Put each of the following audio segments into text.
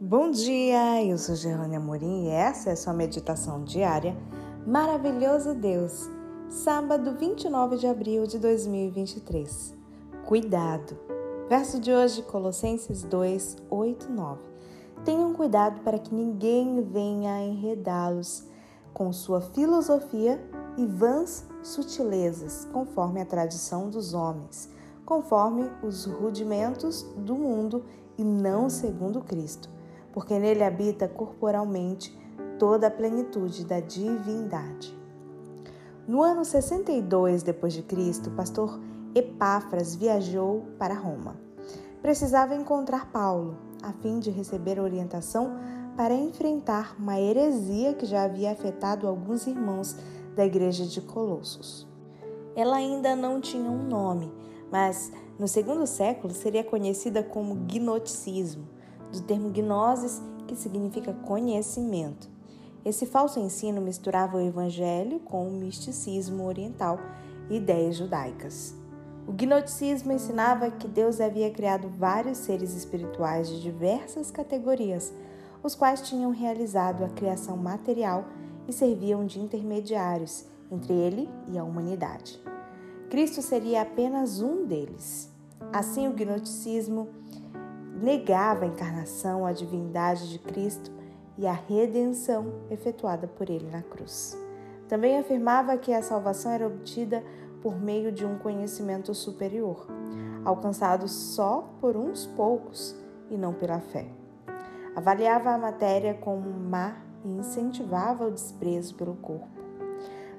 Bom dia, eu sou Gerlane Amorim e essa é a sua meditação diária Maravilhoso Deus, sábado 29 de abril de 2023. Cuidado! Verso de hoje, Colossenses 2, 8, 9. Tenham cuidado para que ninguém venha enredá-los com sua filosofia e vãs sutilezas, conforme a tradição dos homens, conforme os rudimentos do mundo e não segundo Cristo porque nele habita corporalmente toda a plenitude da divindade. No ano 62 depois de Cristo, o pastor Epáfras viajou para Roma. Precisava encontrar Paulo, a fim de receber orientação para enfrentar uma heresia que já havia afetado alguns irmãos da igreja de Colossos. Ela ainda não tinha um nome, mas no segundo século seria conhecida como gnosticismo do termo gnosis, que significa conhecimento. Esse falso ensino misturava o evangelho com o misticismo oriental e ideias judaicas. O gnosticismo ensinava que Deus havia criado vários seres espirituais de diversas categorias, os quais tinham realizado a criação material e serviam de intermediários entre ele e a humanidade. Cristo seria apenas um deles. Assim, o gnosticismo negava a encarnação, a divindade de Cristo e a redenção efetuada por ele na cruz. Também afirmava que a salvação era obtida por meio de um conhecimento superior, alcançado só por uns poucos e não pela fé. Avaliava a matéria como má e incentivava o desprezo pelo corpo.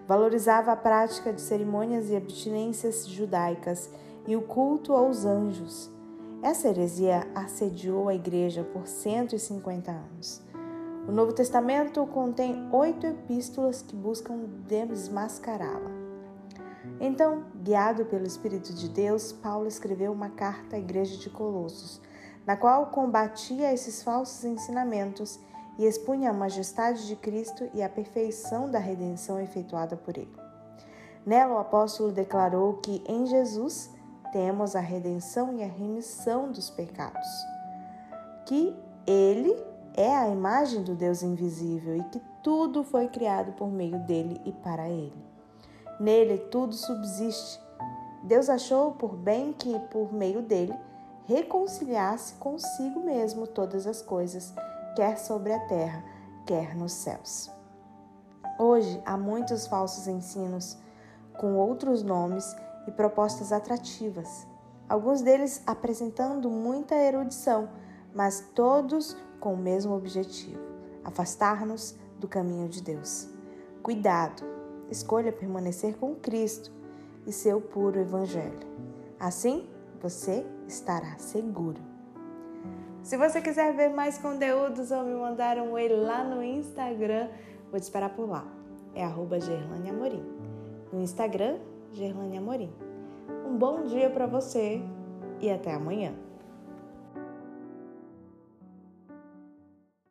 Valorizava a prática de cerimônias e abstinências judaicas e o culto aos anjos essa heresia assediou a igreja por 150 anos. O Novo Testamento contém oito epístolas que buscam desmascará-la. Então, guiado pelo Espírito de Deus, Paulo escreveu uma carta à igreja de Colossos, na qual combatia esses falsos ensinamentos e expunha a majestade de Cristo e a perfeição da redenção efetuada por ele. Nela, o apóstolo declarou que em Jesus temos a redenção e a remissão dos pecados, que Ele é a imagem do Deus invisível e que tudo foi criado por meio dele e para Ele. Nele tudo subsiste. Deus achou por bem que, por meio dele, reconciliasse consigo mesmo todas as coisas, quer sobre a terra, quer nos céus. Hoje há muitos falsos ensinos com outros nomes e propostas atrativas, alguns deles apresentando muita erudição, mas todos com o mesmo objetivo: afastar-nos do caminho de Deus. Cuidado, escolha permanecer com Cristo e seu puro Evangelho. Assim, você estará seguro. Se você quiser ver mais conteúdos ou me mandar um oi lá no Instagram, vou te esperar por lá. É arroba Gerlane Amorim. No Instagram, Gerlane Amorim. Um bom dia para você e até amanhã.